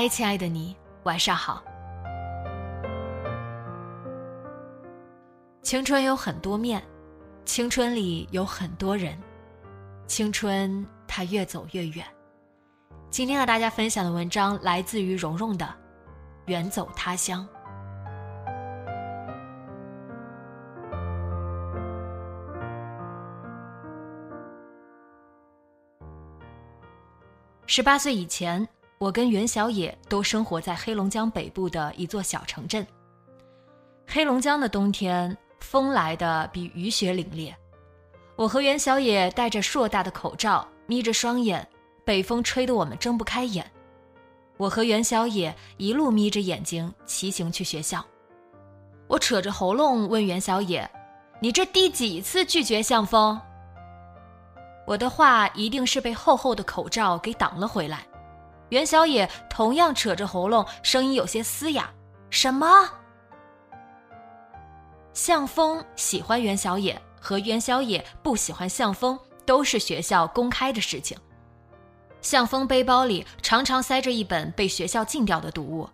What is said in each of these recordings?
嗨，亲爱的你，晚上好。青春有很多面，青春里有很多人，青春它越走越远。今天和大家分享的文章来自于蓉蓉的《远走他乡》。十八岁以前。我跟袁小野都生活在黑龙江北部的一座小城镇。黑龙江的冬天，风来的比雨雪凛冽。我和袁小野戴着硕大的口罩，眯着双眼，北风吹得我们睁不开眼。我和袁小野一路眯着眼睛骑行去学校。我扯着喉咙问袁小野：“你这第几次拒绝向风？”我的话一定是被厚厚的口罩给挡了回来。袁小野同样扯着喉咙，声音有些嘶哑：“什么？向风喜欢袁小野，和袁小野不喜欢向风，都是学校公开的事情。向风背包里常常塞着一本被学校禁掉的读物，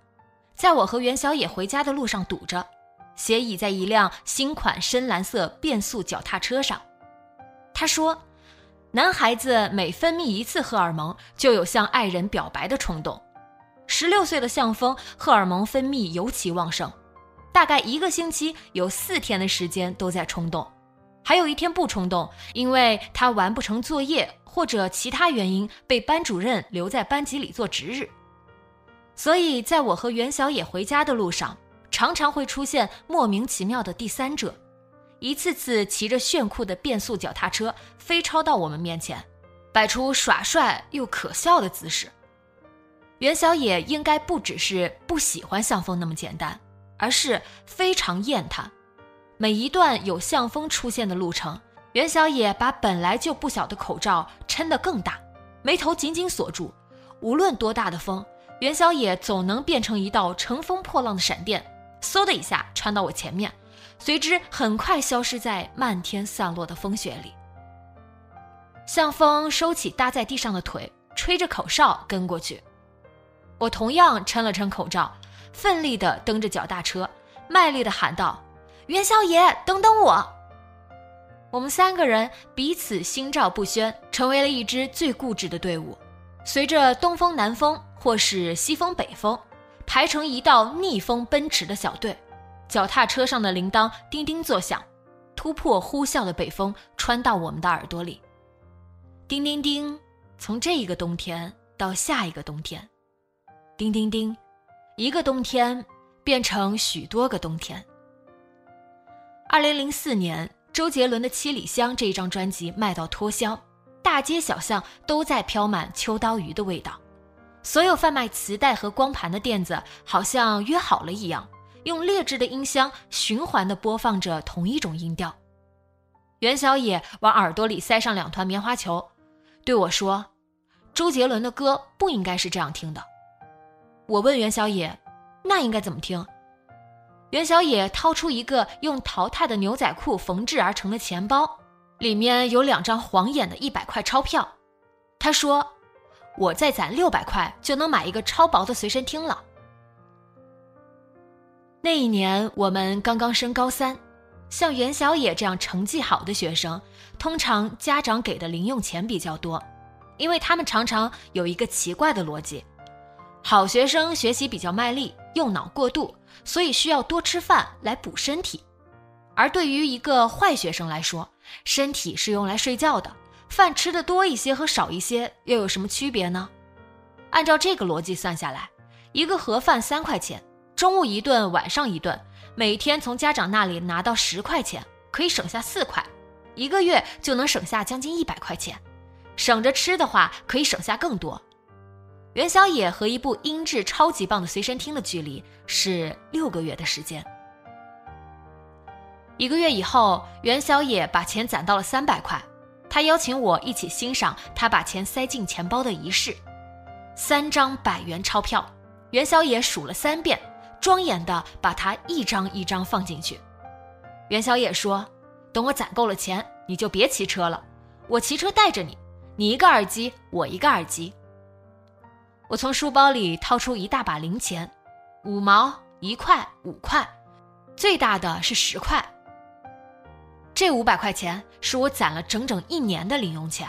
在我和袁小野回家的路上堵着，斜倚在一辆新款深蓝色变速脚踏车上。他说。”男孩子每分泌一次荷尔蒙，就有向爱人表白的冲动。十六岁的向风，荷尔蒙分泌尤其旺盛，大概一个星期有四天的时间都在冲动，还有一天不冲动，因为他完不成作业或者其他原因被班主任留在班级里做值日。所以，在我和袁小野回家的路上，常常会出现莫名其妙的第三者。一次次骑着炫酷的变速脚踏车飞超到我们面前，摆出耍帅又可笑的姿势。袁小野应该不只是不喜欢向风那么简单，而是非常厌他。每一段有向风出现的路程，袁小野把本来就不小的口罩撑得更大，眉头紧紧锁住。无论多大的风，袁小野总能变成一道乘风破浪的闪电，嗖的一下穿到我前面。随之很快消失在漫天散落的风雪里。向风收起搭在地上的腿，吹着口哨跟过去。我同样撑了撑口罩，奋力地蹬着脚踏车，卖力地喊道：“袁小爷，等等我！”我们三个人彼此心照不宣，成为了一支最固执的队伍。随着东风、南风或是西风、北风，排成一道逆风奔驰的小队。脚踏车上的铃铛叮叮作响，突破呼啸的北风，穿到我们的耳朵里。叮叮叮，从这一个冬天到下一个冬天，叮叮叮，一个冬天变成许多个冬天。二零零四年，周杰伦的《七里香》这一张专辑卖到脱销，大街小巷都在飘满秋刀鱼的味道，所有贩卖磁带和光盘的店子好像约好了一样。用劣质的音箱循环的播放着同一种音调，袁小野往耳朵里塞上两团棉花球，对我说：“周杰伦的歌不应该是这样听的。”我问袁小野：“那应该怎么听？”袁小野掏出一个用淘汰的牛仔裤缝制而成的钱包，里面有两张晃眼的一百块钞票。他说：“我再攒六百块就能买一个超薄的随身听了。”那一年我们刚刚升高三，像袁小野这样成绩好的学生，通常家长给的零用钱比较多，因为他们常常有一个奇怪的逻辑：好学生学习比较卖力，用脑过度，所以需要多吃饭来补身体。而对于一个坏学生来说，身体是用来睡觉的，饭吃的多一些和少一些又有什么区别呢？按照这个逻辑算下来，一个盒饭三块钱，中午一顿，晚上一顿，每天从家长那里拿到十块钱，可以省下四块，一个月就能省下将近一百块钱。省着吃的话，可以省下更多。元宵野和一部音质超级棒的随身听的距离是六个月的时间。一个月以后，元宵野把钱攒到了三百块，他邀请我一起欣赏他把钱塞进钱包的仪式。三张百元钞票，元宵野数了三遍，庄严的把它一张一张放进去。袁小野说：“等我攒够了钱，你就别骑车了，我骑车带着你，你一个耳机，我一个耳机。”我从书包里掏出一大把零钱，五毛、一块、五块，最大的是十块。这五百块钱是我攒了整整一年的零用钱。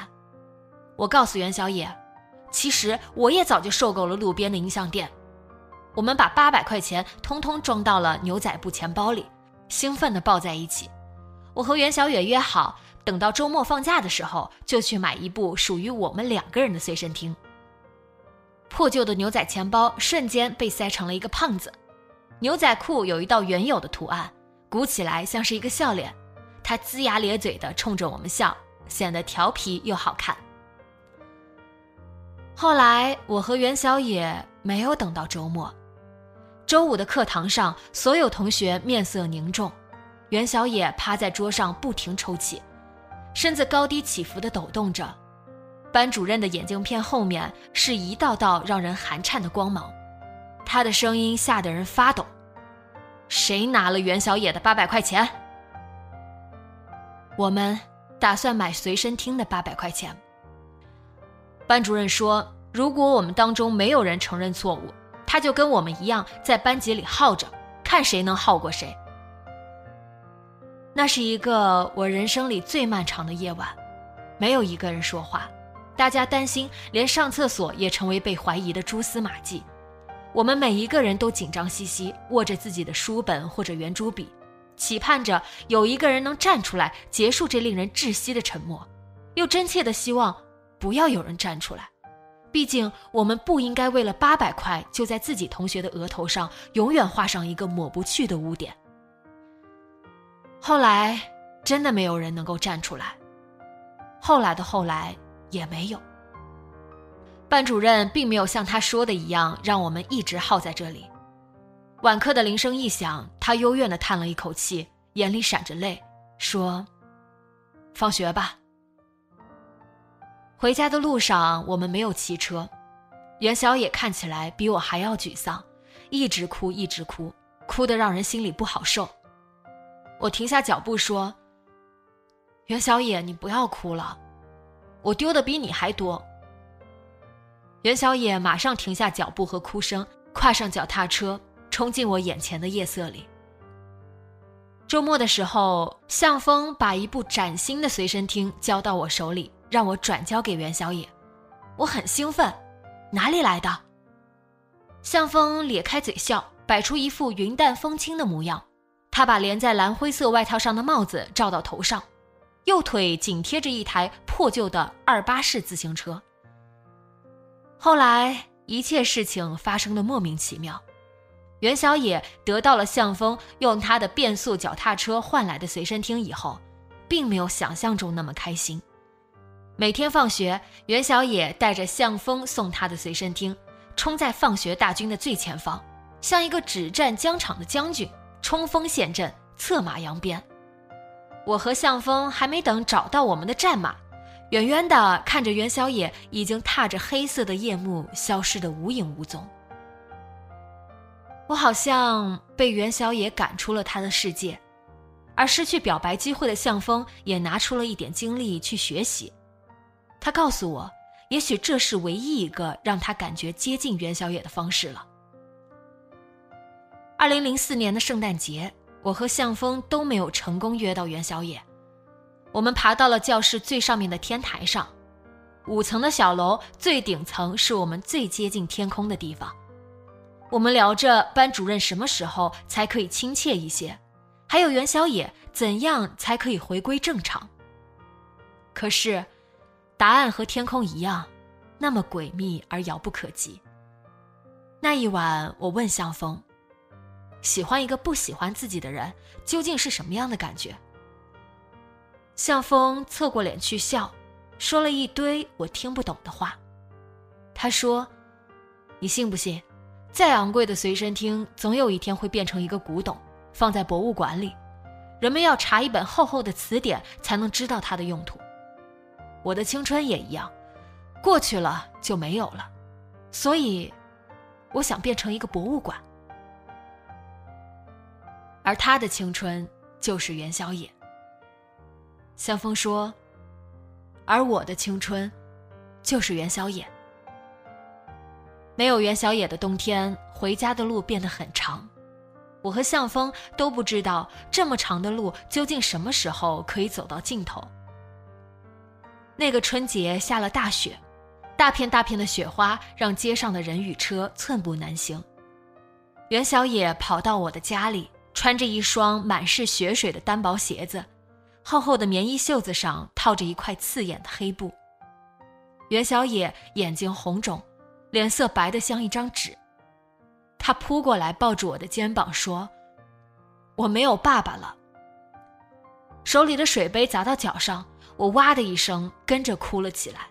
我告诉袁小野，其实我也早就受够了路边的音像店。我们把八百块钱通通装到了牛仔布钱包里，兴奋地抱在一起。我和袁小野约好，等到周末放假的时候，就去买一部属于我们两个人的随身听。破旧的牛仔钱包瞬间被塞成了一个胖子，牛仔裤有一道原有的图案，鼓起来像是一个笑脸。他龇牙咧嘴的冲着我们笑，显得调皮又好看。后来，我和袁小野没有等到周末。周五的课堂上，所有同学面色凝重，袁小野趴在桌上不停抽泣，身子高低起伏的抖动着。班主任的眼镜片后面是一道道让人寒颤的光芒，他的声音吓得人发抖：“谁拿了袁小野的八百块钱？”我们打算买随身听的八百块钱。班主任说：“如果我们当中没有人承认错误，他就跟我们一样在班级里耗着，看谁能耗过谁。”那是一个我人生里最漫长的夜晚，没有一个人说话，大家担心连上厕所也成为被怀疑的蛛丝马迹。我们每一个人都紧张兮兮，握着自己的书本或者圆珠笔。期盼着有一个人能站出来结束这令人窒息的沉默，又真切的希望不要有人站出来。毕竟我们不应该为了八百块就在自己同学的额头上永远画上一个抹不去的污点。后来真的没有人能够站出来，后来的后来也没有。班主任并没有像他说的一样让我们一直耗在这里。晚课的铃声一响，他幽怨地叹了一口气，眼里闪着泪，说：“放学吧。”回家的路上，我们没有骑车。袁小野看起来比我还要沮丧，一直哭，一直哭，哭得让人心里不好受。我停下脚步说：“袁小野，你不要哭了，我丢的比你还多。”袁小野马上停下脚步和哭声，跨上脚踏车。冲进我眼前的夜色里。周末的时候，向风把一部崭新的随身听交到我手里，让我转交给袁小野。我很兴奋，哪里来的？向风咧开嘴笑，摆出一副云淡风轻的模样。他把连在蓝灰色外套上的帽子罩到头上，右腿紧贴着一台破旧的二八式自行车。后来，一切事情发生的莫名其妙。袁小野得到了向风用他的变速脚踏车换来的随身听以后，并没有想象中那么开心。每天放学，袁小野带着向风送他的随身听，冲在放学大军的最前方，像一个只战疆场的将军，冲锋陷阵，策马扬鞭。我和向风还没等找到我们的战马，远远的看着袁小野已经踏着黑色的夜幕消失得无影无踪。我好像被袁小野赶出了他的世界，而失去表白机会的向风也拿出了一点精力去学习。他告诉我，也许这是唯一一个让他感觉接近袁小野的方式了。二零零四年的圣诞节，我和向峰都没有成功约到袁小野。我们爬到了教室最上面的天台上，五层的小楼最顶层是我们最接近天空的地方。我们聊着班主任什么时候才可以亲切一些，还有袁小野怎样才可以回归正常？可是，答案和天空一样，那么诡秘而遥不可及。那一晚，我问向风：“喜欢一个不喜欢自己的人，究竟是什么样的感觉？”向风侧过脸去笑，说了一堆我听不懂的话。他说：“你信不信，再昂贵的随身听，总有一天会变成一个古董，放在博物馆里，人们要查一本厚厚的词典才能知道它的用途。我的青春也一样，过去了就没有了，所以，我想变成一个博物馆。而他的青春就是元宵夜。”向风说：“而我的青春，就是元宵夜。没有元宵夜的冬天，回家的路变得很长。我和向风都不知道这么长的路究竟什么时候可以走到尽头。那个春节下了大雪，大片大片的雪花让街上的人与车寸步难行。袁小野跑到我的家里，穿着一双满是雪水的单薄鞋子。”厚厚的棉衣袖子上套着一块刺眼的黑布。袁小野眼睛红肿，脸色白得像一张纸。他扑过来抱住我的肩膀说：“我没有爸爸了。”手里的水杯砸到脚上，我哇的一声跟着哭了起来。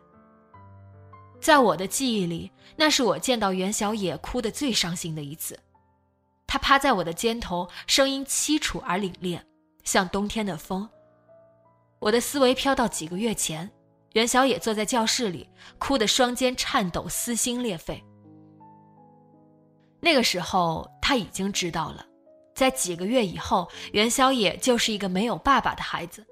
在我的记忆里，那是我见到袁小野哭得最伤心的一次。他趴在我的肩头，声音凄楚而凛冽，像冬天的风。我的思维飘到几个月前，袁小野坐在教室里，哭得双肩颤抖，撕心裂肺。那个时候，他已经知道了，在几个月以后，袁小野就是一个没有爸爸的孩子。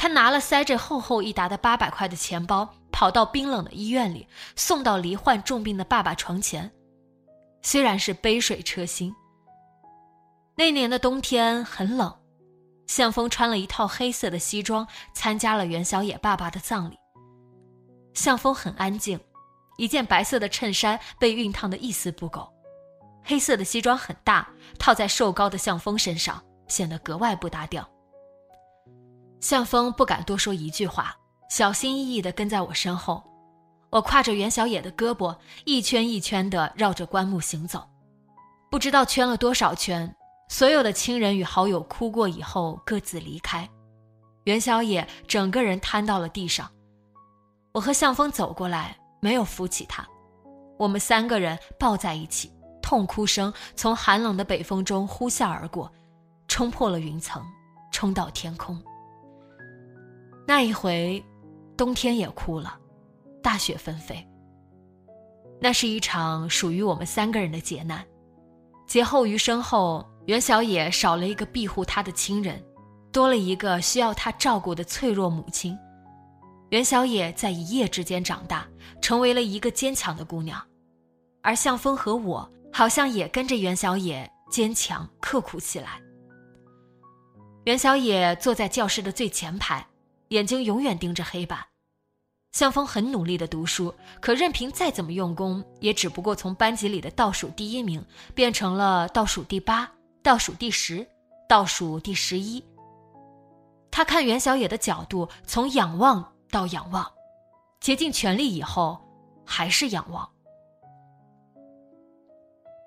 他拿了塞着厚厚一沓的八百块的钱包，跑到冰冷的医院里，送到罹患重病的爸爸床前。虽然是杯水车薪，那年的冬天很冷。向风穿了一套黑色的西装，参加了袁小野爸爸的葬礼。向风很安静，一件白色的衬衫被熨烫的一丝不苟，黑色的西装很大，套在瘦高的向风身上，显得格外不搭调。向风不敢多说一句话，小心翼翼地跟在我身后。我挎着袁小野的胳膊，一圈一圈地绕着棺木行走，不知道圈了多少圈。所有的亲人与好友哭过以后各自离开，袁小野整个人瘫到了地上。我和向风走过来，没有扶起他，我们三个人抱在一起，痛哭声从寒冷的北风中呼啸而过，冲破了云层，冲到天空。那一回，冬天也哭了，大雪纷飞。那是一场属于我们三个人的劫难，劫后余生后。袁小野少了一个庇护他的亲人，多了一个需要他照顾的脆弱母亲。袁小野在一夜之间长大，成为了一个坚强的姑娘，而向风和我好像也跟着袁小野坚强刻苦起来。袁小野坐在教室的最前排，眼睛永远盯着黑板。向风很努力的读书，可任凭再怎么用功，也只不过从班级里的倒数第一名变成了倒数第八。倒数第十，倒数第十一。他看袁小野的角度从仰望到仰望，竭尽全力以后还是仰望。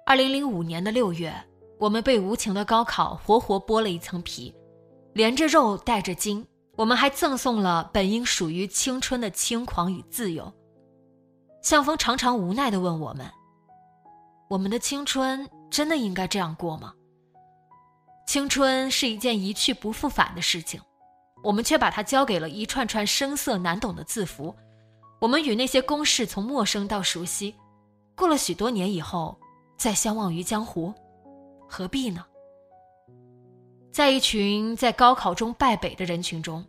二零零五年的六月，我们被无情的高考活活剥了一层皮，连着肉带着筋，我们还赠送了本应属于青春的轻狂与自由。向风常常无奈的问我们：“我们的青春真的应该这样过吗？”青春是一件一去不复返的事情，我们却把它交给了一串串生涩难懂的字符。我们与那些公式从陌生到熟悉，过了许多年以后，再相忘于江湖，何必呢？在一群在高考中败北的人群中，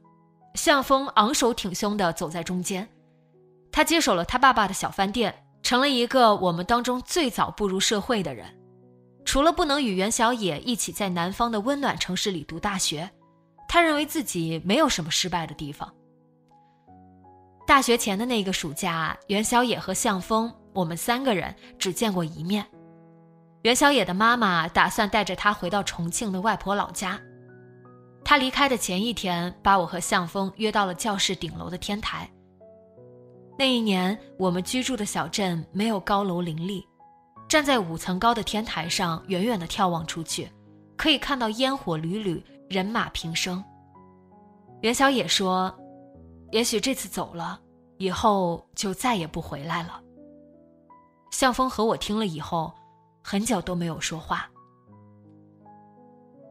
向风昂首挺胸地走在中间。他接手了他爸爸的小饭店，成了一个我们当中最早步入社会的人。除了不能与袁小野一起在南方的温暖城市里读大学，他认为自己没有什么失败的地方。大学前的那个暑假，袁小野和向风，我们三个人只见过一面。袁小野的妈妈打算带着他回到重庆的外婆老家。他离开的前一天，把我和向风约到了教室顶楼的天台。那一年，我们居住的小镇没有高楼林立，站在五层高的天台上，远远的眺望出去，可以看到烟火缕缕，人马平生。袁小野说：“也许这次走了，以后就再也不回来了。”向风和我听了以后，很久都没有说话。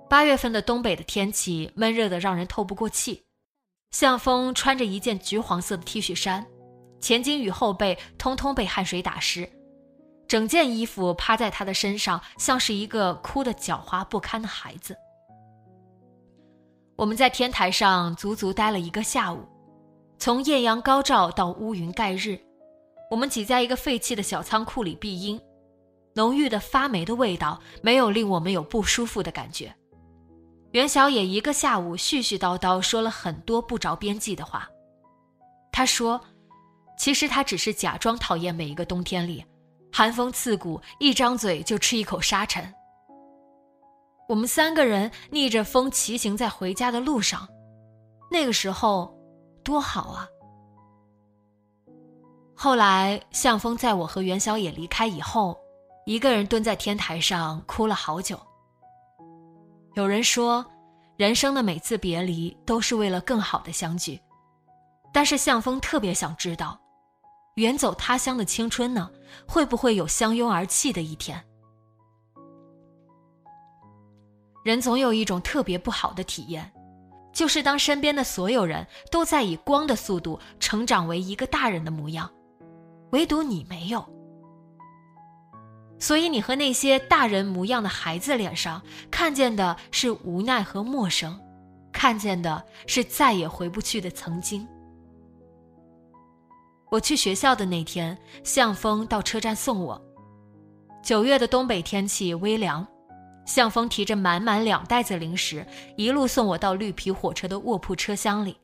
八月份的东北的天气闷热的让人透不过气，向风穿着一件橘黄色的 T 恤衫，前襟与后背通通被汗水打湿，整件衣服趴在他的身上，像是一个哭得狡猾不堪的孩子。我们在天台上足足待了一个下午，从艳阳高照到乌云盖日。我们挤在一个废弃的小仓库里避阴，浓郁的发霉的味道没有令我们有不舒服的感觉。袁小野一个下午絮絮叨叨说了很多不着边际的话。他说：“其实他只是假装讨厌每一个冬天里，寒风刺骨，一张嘴就吃一口沙尘。”我们三个人逆着风骑行在回家的路上，那个时候多好啊！后来，向风在我和袁小野离开以后，一个人蹲在天台上哭了好久。有人说，人生的每次别离都是为了更好的相聚，但是向风特别想知道，远走他乡的青春呢，会不会有相拥而泣的一天？人总有一种特别不好的体验，就是当身边的所有人都在以光的速度成长为一个大人的模样。唯独你没有，所以你和那些大人模样的孩子脸上看见的是无奈和陌生，看见的是再也回不去的曾经。我去学校的那天，向风到车站送我。九月的东北天气微凉，向风提着满满两袋子零食，一路送我到绿皮火车的卧铺车厢里。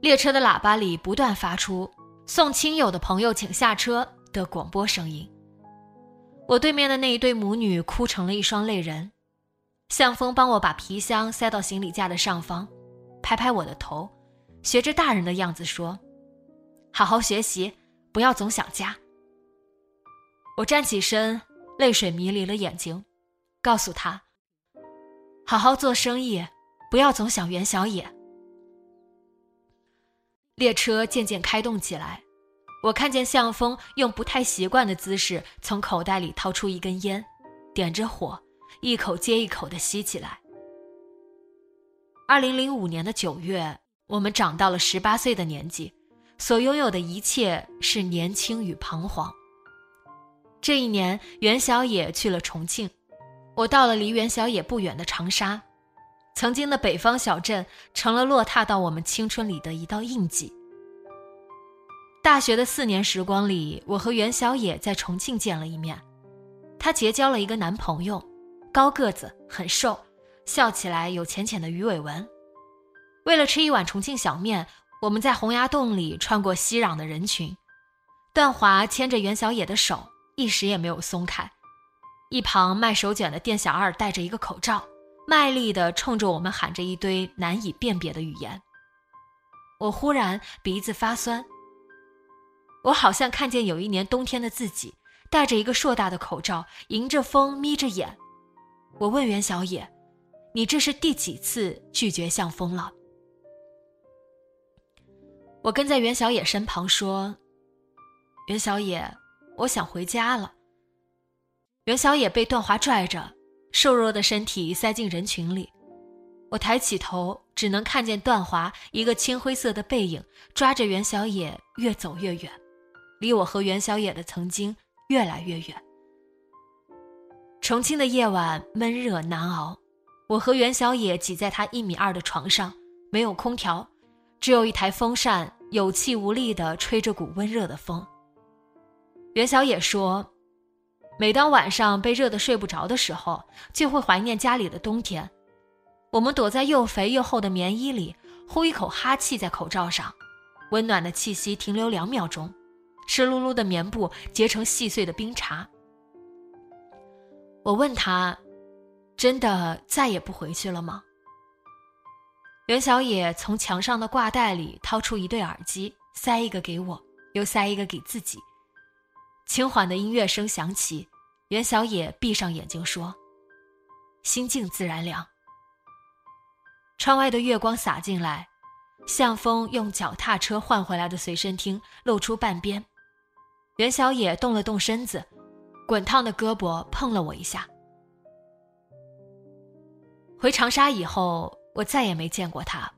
列车的喇叭里不断发出。送亲友的朋友请下车的广播声音。我对面的那一对母女哭成了一双泪人。向风帮我把皮箱塞到行李架的上方，拍拍我的头，学着大人的样子说：“好好学习，不要总想家。”我站起身，泪水迷离了眼睛，告诉他：“好好做生意，不要总想袁小野。”列车渐渐开动起来，我看见向风用不太习惯的姿势从口袋里掏出一根烟，点着火，一口接一口的吸起来。二零零五年的九月，我们长到了十八岁的年纪，所拥有的一切是年轻与彷徨。这一年，袁小野去了重庆，我到了离袁小野不远的长沙。曾经的北方小镇成了落踏到我们青春里的一道印记。大学的四年时光里，我和袁小野在重庆见了一面，她结交了一个男朋友，高个子，很瘦，笑起来有浅浅的鱼尾纹。为了吃一碗重庆小面，我们在洪崖洞里穿过熙攘的人群，段华牵着袁小野的手，一时也没有松开。一旁卖手卷的店小二戴着一个口罩。卖力地冲着我们喊着一堆难以辨别的语言。我忽然鼻子发酸。我好像看见有一年冬天的自己，戴着一个硕大的口罩，迎着风，眯着眼。我问袁小野：“你这是第几次拒绝向风了？”我跟在袁小野身旁说：“袁小野，我想回家了。”袁小野被段华拽着。瘦弱的身体塞进人群里，我抬起头，只能看见段华一个青灰色的背影，抓着袁小野越走越远，离我和袁小野的曾经越来越远。重庆的夜晚闷热难熬，我和袁小野挤在他一米二的床上，没有空调，只有一台风扇，有气无力地吹着股温热的风。袁小野说。每当晚上被热得睡不着的时候，就会怀念家里的冬天。我们躲在又肥又厚的棉衣里，呼一口哈气在口罩上，温暖的气息停留两秒钟，湿漉漉的棉布结成细碎的冰碴。我问他：“真的再也不回去了吗？”袁小野从墙上的挂带里掏出一对耳机，塞一个给我，又塞一个给自己。轻缓的音乐声响起，袁小野闭上眼睛说：“心静自然凉。”窗外的月光洒进来，向风用脚踏车换回来的随身听露出半边。袁小野动了动身子，滚烫的胳膊碰了我一下。回长沙以后。我再也没见过他。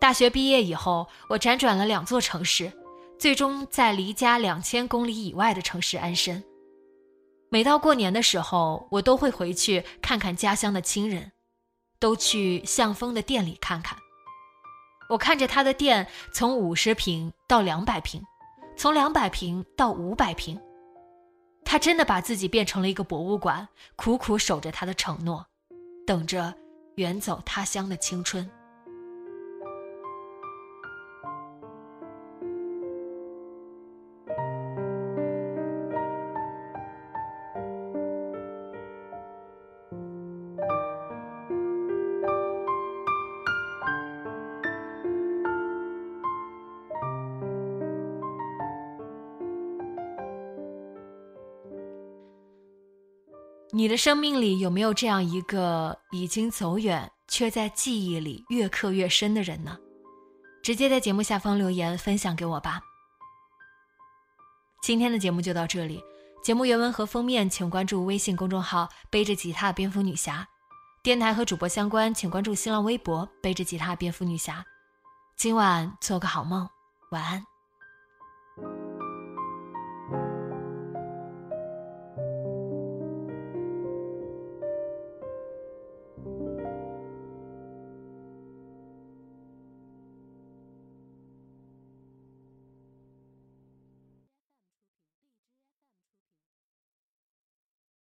大学毕业以后，我辗转了两座城市，最终在离家两千公里以外的城市安身。每到过年的时候，我都会回去看看家乡的亲人，都去向风的店里看看。我看着他的店从五十平到两百平，从两百平到五百平，他真的把自己变成了一个博物馆，苦苦守着他的承诺，等着。远走他乡的青春。生命里有没有这样一个已经走远却在记忆里越刻越深的人呢？直接在节目下方留言分享给我吧。今天的节目就到这里，节目原文和封面请关注微信公众号“背着吉他蝙蝠女侠”，电台和主播相关请关注新浪微博“背着吉他蝙蝠女侠”。今晚做个好梦，晚安。